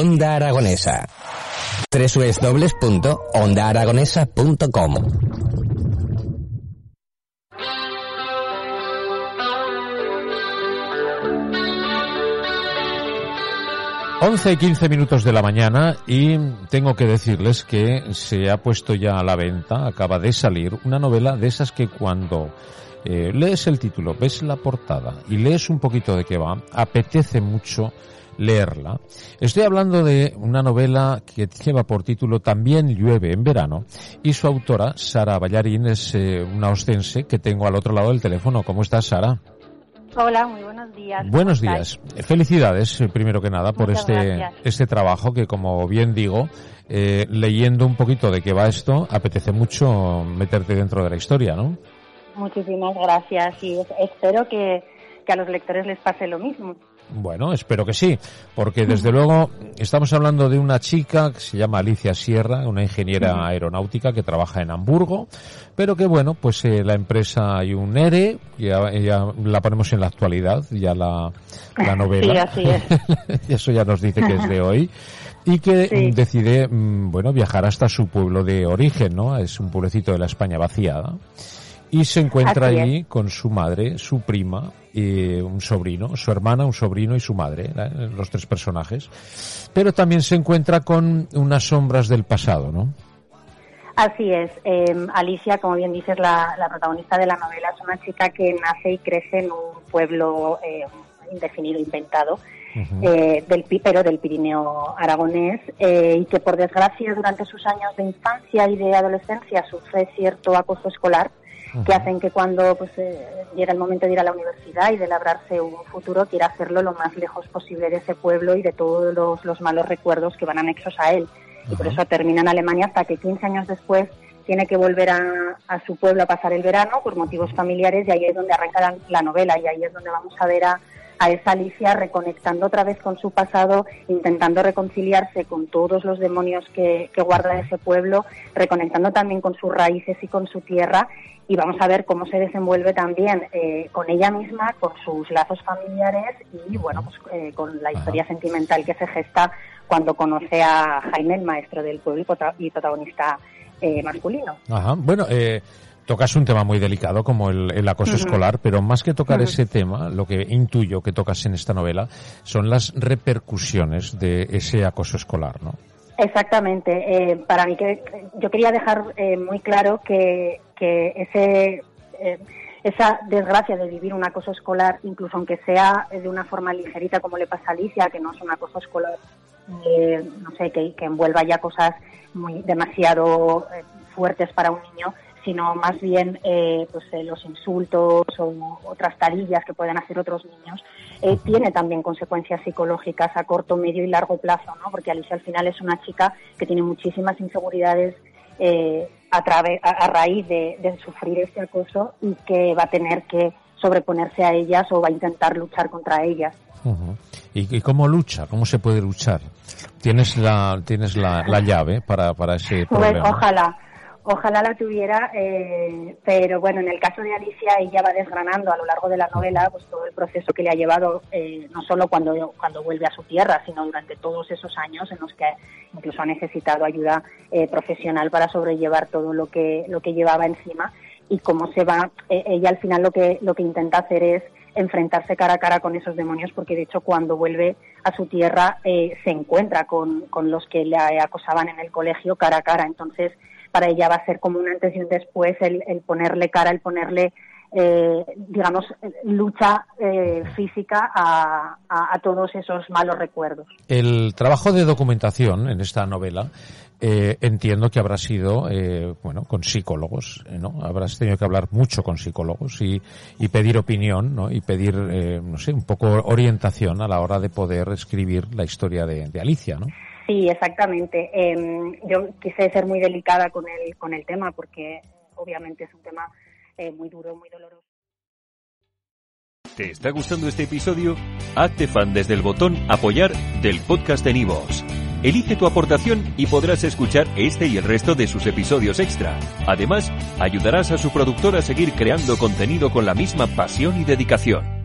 Onda Aragonesa. www.ondaaragonesa.com 11 y 15 minutos de la mañana y tengo que decirles que se ha puesto ya a la venta, acaba de salir, una novela de esas que cuando eh, lees el título, ves la portada y lees un poquito de qué va, apetece mucho leerla. Estoy hablando de una novela que lleva por título También llueve en verano y su autora, Sara Ballarín, es eh, una ostense que tengo al otro lado del teléfono. ¿Cómo estás, Sara? Hola, muy buenos días. Buenos días. Felicidades, eh, primero que nada, por este, este trabajo que, como bien digo, eh, leyendo un poquito de qué va esto, apetece mucho meterte dentro de la historia, ¿no? Muchísimas gracias y espero que, que a los lectores les pase lo mismo. Bueno, espero que sí, porque desde luego estamos hablando de una chica que se llama Alicia Sierra, una ingeniera aeronáutica que trabaja en Hamburgo, pero que bueno, pues eh, la empresa hay un ERE, ya, ya, la ponemos en la actualidad, ya la, la novela. Sí, así es. Eso ya nos dice que es de hoy. Y que Sí. decide, mm, bueno, viajar hasta su pueblo de origen, ¿no? Es un pueblecito de la España vaciada. Y se encuentra allí con su madre, su prima, y un sobrino, su hermana, un sobrino y su madre, ¿eh? los tres personajes. Pero también se encuentra con unas sombras del pasado, ¿no? Así es. Eh, Alicia, como bien dices, la, la protagonista de la novela es una chica que nace y crece en un pueblo eh, indefinido, inventado, eh, del, Pi- pero del Pirineo aragonés, eh, y que por desgracia durante sus años de infancia y de adolescencia sufre cierto acoso escolar que hacen que cuando pues eh, llega el momento de ir a la universidad y de labrarse un futuro quiera hacerlo lo más lejos posible de ese pueblo y de todos los, los malos recuerdos que van anexos a él. Y por eso termina en Alemania hasta que 15 años después tiene que volver a, a su pueblo a pasar el verano por motivos familiares y ahí es donde arranca la, la novela y ahí es donde vamos a ver a, a esa Alicia reconectando otra vez con su pasado, intentando reconciliarse con todos los demonios que, que guarda ese pueblo, reconectando también con sus raíces y con su tierra y vamos a ver cómo se desenvuelve también eh, con ella misma, con sus lazos familiares y bueno, pues eh, con la historia sentimental que se gesta cuando conoce a Jaime, el maestro del pueblo y prota- y protagonista eh, masculino. Ajá. Bueno, eh, tocas un tema muy delicado como el, el acoso escolar, pero más que tocar ese tema, lo que intuyo que tocas en esta novela son las repercusiones de ese acoso escolar, ¿no? Exactamente. Eh, para mí que yo quería dejar eh, muy claro que, que ese eh, esa desgracia de vivir un acoso escolar, incluso aunque sea de una forma ligerita como le pasa a Alicia, que no es un acoso escolar, eh, no sé, que, que envuelva ya cosas muy demasiado eh, fuertes para un niño, sino más bien eh, pues eh, los insultos o otras tarillas que pueden hacer otros niños, eh, tiene también consecuencias psicológicas a corto, medio y largo plazo, ¿no? Porque Alicia al final es una chica que tiene muchísimas inseguridades eh, a, trave- a, a raíz de, de sufrir este acoso y que va a tener que sobreponerse a ellas o va a intentar luchar contra ellas. ¿Y, y cómo lucha? ¿Cómo se puede luchar? ¿Tienes la, tienes la, la llave para, para ese Pues, problema? ojalá, ojalá la tuviera, eh, pero bueno, en el caso de Alicia ella va desgranando a lo largo de la novela pues todo el proceso que le ha llevado, eh, no solo cuando, cuando vuelve a su tierra, sino durante todos esos años en los que incluso ha necesitado ayuda eh, profesional para sobrellevar todo lo que, lo que llevaba encima y cómo se va, eh, ella al final lo que, lo que intenta hacer es enfrentarse cara a cara con esos demonios, porque de hecho cuando vuelve a su tierra eh, se encuentra con, con los que le acosaban en el colegio cara a cara. Entonces, para ella va a ser como un antes y un después el, el ponerle cara, el ponerle, eh, digamos, lucha eh, física a, a, a todos esos malos recuerdos. El trabajo de documentación en esta novela eh, entiendo que habrá sido, eh, bueno, con psicólogos, eh, ¿no? Habrás tenido que hablar mucho con psicólogos y, y pedir opinión, ¿no? Y pedir, eh, no sé, un poco orientación a la hora de poder escribir la historia de, de Alicia, ¿no? Sí, exactamente. Eh, yo quise ser muy delicada con el, con el tema porque obviamente es un tema eh, muy duro, muy doloroso. ¿Te está gustando este episodio? Hazte fan desde el botón Apoyar del podcast de Nivos. Elige tu aportación y podrás escuchar este y el resto de sus episodios extra. Además, ayudarás a su productor a seguir creando contenido con la misma pasión y dedicación.